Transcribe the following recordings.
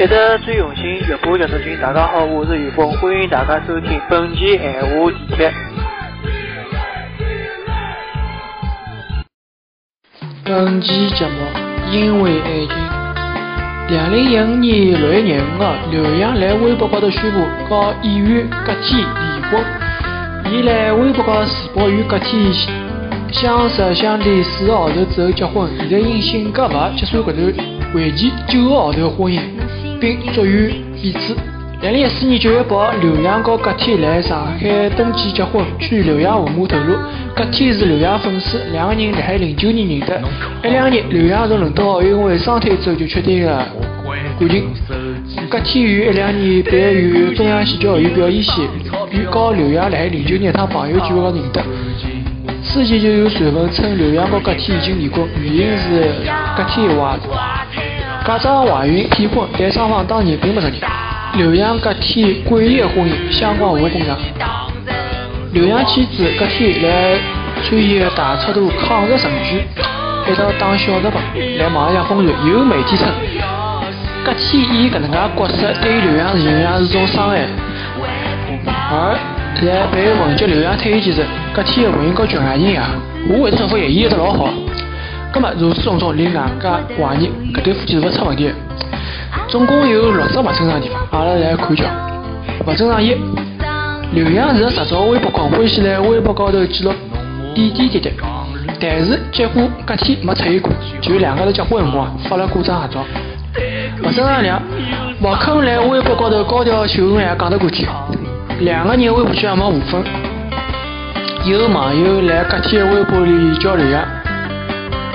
一直最用心，乐播教师群，大家好，我是于峰，欢迎大家收听本期闲话电台。本期节目因为爱情。两零一五年六月廿五号，刘洋来微博高头宣布和演员葛天离婚。伊来微博高自曝与葛天相识相恋四个号头之后结婚，现在因性格勿合结束搿段为期九个号头的婚姻。并祝愿彼此。二零一四年九月八号，刘洋和葛天来上海登记结婚。据刘洋父母透露，葛天是刘洋粉丝，两个人辣海零九年认得。一两年，刘洋从伦敦奥运会双腿之后就确定了感情。葛天于一两年毕业于中央戏剧学院表演系，与和刘洋辣海零九年一趟朋友聚会高认得。此前就有传闻称刘洋和葛天已经离婚，原因是葛天怀假装怀孕骗婚，但双方当年并不承认。刘洋葛天诡异的婚姻，相关无公上。刘洋妻子葛天来参演大尺度抗日神剧，一道打小日本，来网上疯传。有媒体称，葛天演搿能介角色对于刘洋形象是种伤害。而在被问及刘洋退役前夕，葛天的回应和剧外人啊，我会得做副业，演得老好。那么如此种种令外界怀疑搿对夫妻是勿出问题的。总共有六只勿正常地方，阿拉来看叫。勿正常一，刘洋是个实照微博控，欢喜在微博高头记录点点滴滴。但是结果隔天没出现过，就两家头结婚辰光发了过张合照。勿正常两，勿肯来微博高头高调秀恩爱讲得过去。两个人微博圈也没互粉。有网友来隔天微博里叫刘洋。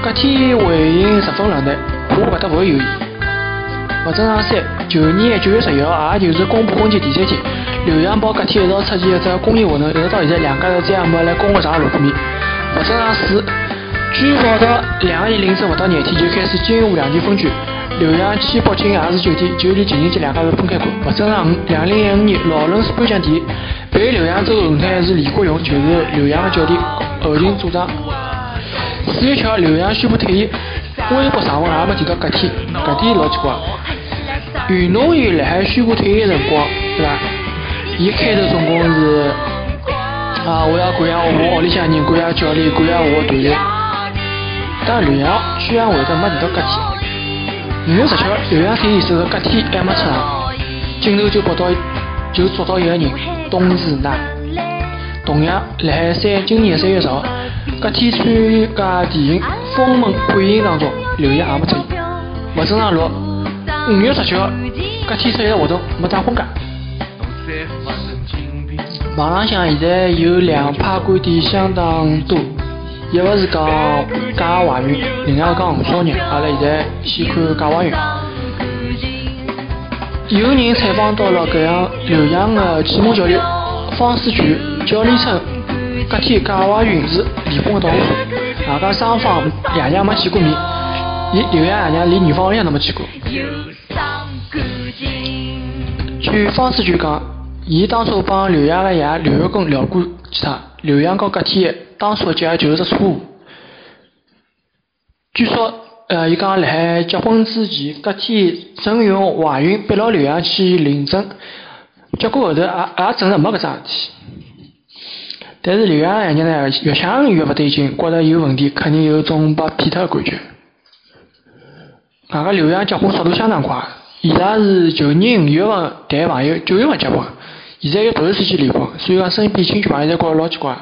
葛天回应十分冷淡，我搿搭勿会有意。勿正常三，去年的九月十一号，也就是公布婚期第三天，刘洋帮葛天一道出席一只公益活动，一直到现在两家头再也没来公共场合露过面。勿正常四，据报道，两个人领证勿到廿天就开始金沪两地分居。刘洋去北京也是酒店，就连情人节两家头分开过。勿正常五，两零一五年劳伦斯颁奖典礼，陪刘洋走红毯是李国勇，就是刘洋的教练，后勤组长。四月七号，刘洋宣布退役，微博上文也没提到葛天，搿点老奇怪。运动员辣海宣布退役辰光，对伐？伊开头总共是啊，我要感谢我屋里向人，感谢教练，感谢我团队。但刘洋居然会得没提到葛天。五月十七号，刘洋退役时候，葛天还没出场，镜头就拍到就抓到一个人，董事娜。同样，辣海三今年三月十号。葛天参加电影《封门配音》当中，刘洋也没出现。勿正常六，五月十九号，葛天出席活动没打婚戒。网浪向现在有两派观点相当多，一个是讲假怀孕，另外讲红烧肉。阿拉现在先看假怀孕。有人采访到了搿样刘洋的启蒙教练方思全，教练称。隔天假怀孕是离婚的导火索，外加双方爷娘没见过面，伊刘洋爷娘连女方屋里向都没去过。据方思全讲，伊当初帮刘洋的爷刘月根聊过其他，刘洋和隔天当初的结就是只错误。据说，呃，伊讲辣海结婚之前，隔天曾用怀孕逼牢刘洋去领证，结果后头也也证实没搿桩事体。但是刘洋爷娘呢，越想越不对劲，觉得有问题，肯定有种被骗脱的感觉。外加刘洋结婚速度相当快，伊拉是去年五月份谈朋友，九月份结婚，现在又突然之间离婚，所以讲身边亲戚朋友侪觉着老奇怪。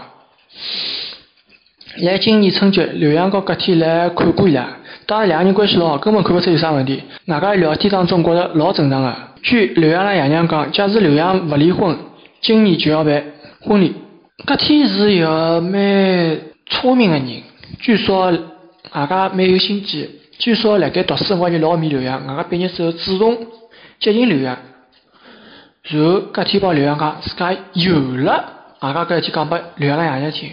来今年春节，刘洋和葛天来看过伊拉，当时两个人关系老好，根本看不出有啥问题。外加聊天当中觉着老正常的。据刘洋拉爷娘讲，假使刘洋不离婚，今年就要办婚礼。葛天是一个蛮聪明的人，据说外加蛮有心机。据说辣盖读书辰光就老迷刘洋，外加毕业之后主动接近刘洋。然后葛天帮刘洋讲自家有了，外加搿事体讲拨刘洋个爷娘听。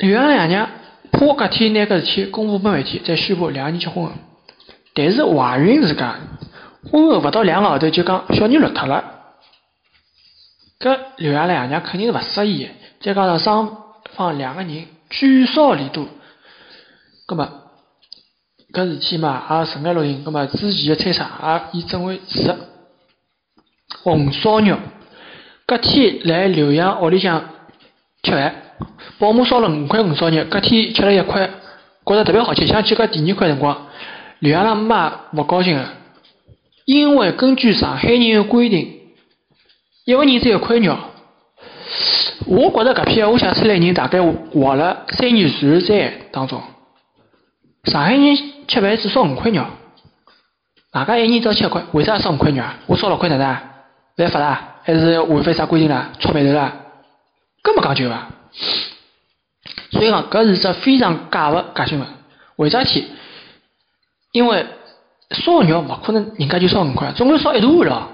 刘洋个爷娘怕葛天拿搿事体公布拨媒体，再宣布两个人结婚。但是怀孕是假，婚后勿到两个号头就讲小人落脱了。搿刘洋拉爷娘肯定是勿适意，再加上双方两个人聚少离多，葛末搿事体嘛也尘埃落定，葛末之前的猜测也已成为实。红烧肉，隔天来刘洋屋里向吃饭，保姆烧了五块红烧肉，隔天吃了一块，觉着特别好吃，想去搿第二块辰光，刘洋拉妈勿高兴个，因为根据上海人的规定，一个人只一块肉。我觉着搿篇话写出来的人大概活了三年自然灾当中。上海人吃饭只烧五块肉，大家一人只要吃一块，为啥烧五块肉啊？我烧六块哪能？犯法啦？还是违反啥规定啦？出馒头啦？搿么讲究伐？所以讲搿是只非常假个假新闻。为啥体？因为烧肉勿可能人家就烧五块，总归烧一大碗咯。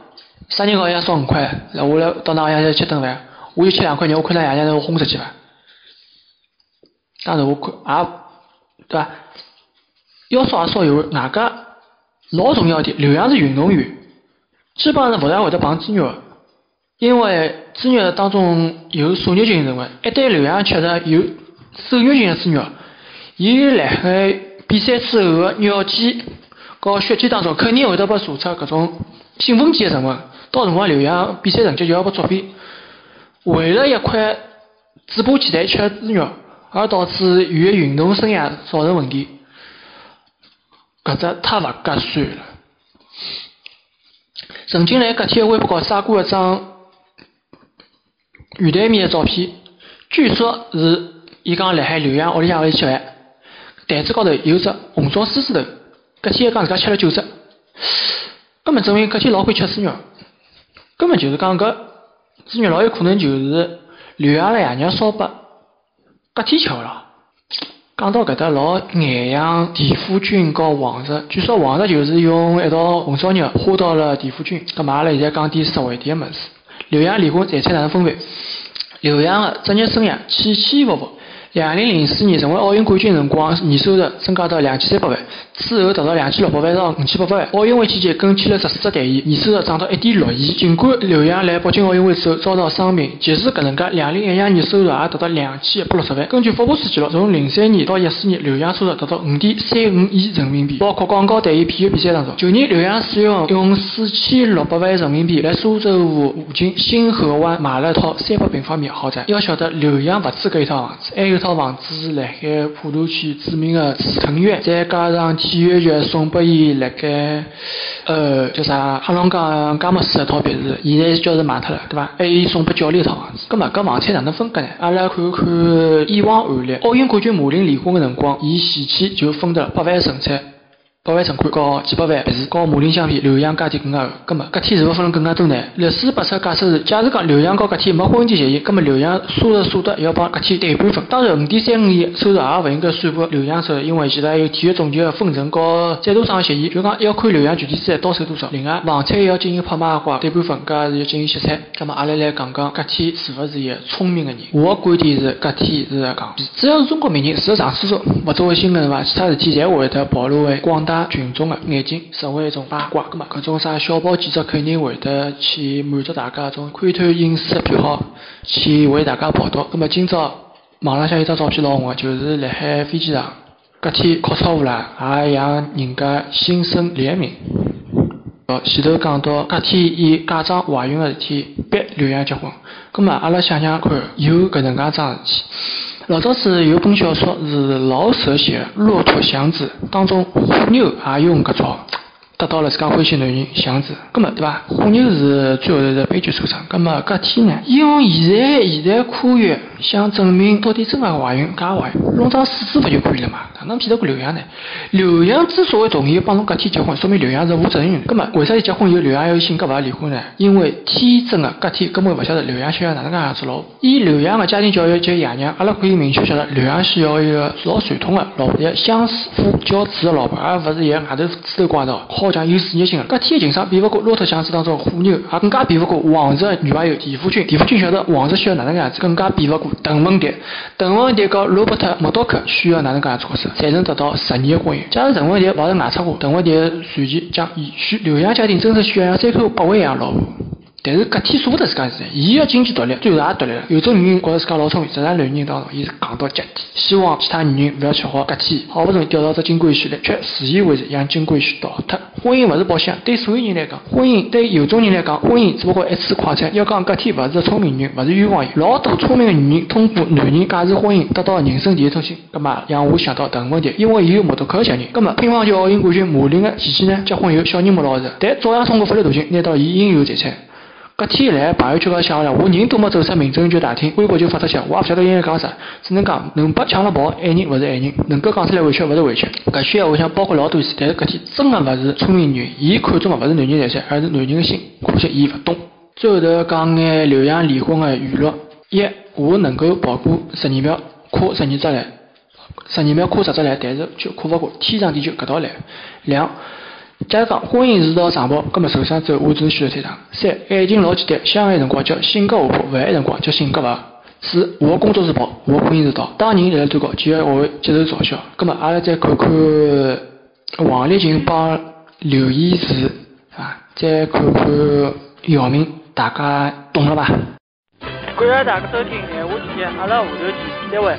啥人讲要烧五块？那我来到㑚屋里向吃顿饭，我就吃两块肉，我看㑚爷娘能轰出去伐？当然我看也对伐？要烧也烧一碗，外加老重要一点，刘洋是运动员，基本上勿大会得碰猪肉，因为猪肉当中有瘦肉精成分，一旦刘洋吃着有瘦肉精的猪肉，伊辣海比赛之后的尿检和血检当中肯定会得被查出搿种兴奋剂的成分，到辰光刘洋比赛成绩就要被作废。为了一块嘴巴期待吃猪肉，而导致伊的运动生涯造成问题。搿只太勿合算了。曾经辣搿天微博高晒过一张鱼台面的照片，据说是伊讲辣海刘洋屋里向头吃饭，台子高头有只红烧狮子头，搿天讲自家吃了九只，根本证明搿天老欢喜吃猪肉，根本就是讲搿猪肉老有可能就是刘洋个爷娘烧拨搿天吃个咯。讲到搿搭老眼痒，田虎菌和黄石，据说黄石就是用一道红烧肉花到了田虎菌。咁阿拉现在讲点实惠点个物事。刘洋离婚财产哪能分配？刘洋个职业生涯起起伏伏。两零零四年成为奥运冠军辰光，年收入增加到两千三百万，之后达到两千六百万到五千八百万。奥运会期间更签了十四只代言，年收入涨到一点六亿。尽管刘洋来北京奥运会之后遭到伤病，即使搿能介，两零一二年收入也达到两千一百六十万。根据福布斯记录，从零三年到一四年，刘洋收入达到五点三五亿人民币，包括广告代言、体育比赛当中。去年刘洋使用用四千六百万人民币来苏州河附近新河湾买了一套三百平方米豪宅。要晓得，刘洋勿止搿一套房子，还有套房子是辣海普陀区著名的紫藤苑，再加上体育局送拨伊辣盖呃叫啥黑龙江佳木斯一套别墅，现在叫是卖脱了，对伐？还有送拨教练一套房子，葛末搿房产哪能分割呢？阿拉看看以往案例，奥运冠军马琳离婚个辰光，伊前妻就分得八万存产。百万存款和几百万别墅，和马林相比，刘洋家庭更加厚。葛么搿天是否分了更加多呢？律师给出假设是，假如讲刘翔和搿天没婚前协议，葛么刘翔所得所得要帮搿天对半分。当然，五点三五亿收入也勿应该算拨刘翔收入，因为其实还有体育总局的分成和赞助商协议，就讲要看刘翔具体资产到手多少。另外，房产要进行拍卖的话，对半分，搿是要进行歇菜。葛么阿拉来讲讲搿天是勿是一个聪明的人？我的观点是搿天是个戆逼。只要是中国名人，除了上厕所勿作为新闻伐，其他事体侪会得暴露为广大群众的。眼睛成为一种八卦，咁嘛，搿种啥小报记者肯定会得去满足大家种窥探隐私的癖好，去为大家报道。咁么今朝网浪向有张照片老红个，就是辣海飞机上，隔天靠窗户啦，也让人家心生怜悯。哦，前头讲到隔天以假装怀孕个事体逼刘洋结婚，咁么阿拉想想看，有搿能介桩事体。老早子有本小说是老舍写《骆驼祥子》，当中虎妞也用搿种。得到了自家欢喜男人祥子，葛么对伐？虎妞是最后头是悲剧收场。葛么搿天呢？用现在现代科学想证明到底真个怀孕假怀孕，弄张试纸勿就可以了嘛？哪能骗得过刘洋呢？刘洋之所以同意帮侬搿天结婚，说明刘洋是负责任的。葛么为啥伊结婚以后刘洋有性格勿要离婚呢？因为天真个搿天根本勿晓得刘洋需要哪能介样子老婆。以刘洋个家庭教育及爷娘，阿拉可以明确晓得刘洋需要一个老传统个老婆，相夫教子个老婆，而勿是一个外头指头挂刀。好讲有事业心的，搿天的情商比勿过骆驼祥子当中虎妞，也更加比勿过王石女朋友田馥甄。田馥甄晓得王石需要哪能介样子，更加比勿过邓文迪。邓文迪和罗伯特默多克需要哪能介样子角色，才能得到十年的婚姻？假如邓文迪勿是外出过，邓文迪的传奇将延续。刘翔家庭真是需要像三口八位一样老婆。但是搿天舍不得自家事，伊要经济独立，最后也独立了。有种女人觉着自家老聪明，实际上男人当中，伊是戆到极点，希望其他女人勿要吃好搿天，好不容易钓到只金龟婿来，却自以为是让金龟婿倒脱。婚姻勿是保险，对所有人来讲，婚姻对有种人来讲，婚姻只不过一次快餐。要讲搿天勿是聪明人，勿是冤枉人，老多聪明的女人通过男人介入婚姻，得到人生第一桶金。葛末让我想到个问题，因为伊有摩托口小人，葛末乒乓球奥运冠军马林的前妻呢，结婚后小人没老实，但照样通过法律途径拿到伊应有财产。隔天来朋友圈高想了，我人都没走出民政局大厅，微博就发出去，我也不晓得应该讲啥，只能讲能被抢了跑，爱人勿是爱人，能够讲出来委屈勿是委屈。搿句闲话想包括老多事，但是搿天真的勿是聪明女人，伊看中的勿是男人财产，而是男人的心，可惜伊勿懂。最后头讲眼刘洋离婚的娱乐：一，我能够跑过十二秒，跨十二只栏，十二秒跨十只栏，但是却跨勿过天长地久搿道栏。两。假如讲婚姻是道长跑，葛末受伤之后我只能选择退场。三，爱情老简单，相爱辰光叫性格活泼，勿爱辰光叫性格勿四，我工作是跑，我婚姻是道。当人辣辣最高，就要学会接受嘲笑。葛末阿拉再看看王丽琴帮刘亦士啊，再看看姚明，大家懂了吧？感谢大家收听《闲话天下》，阿拉下头见，再会。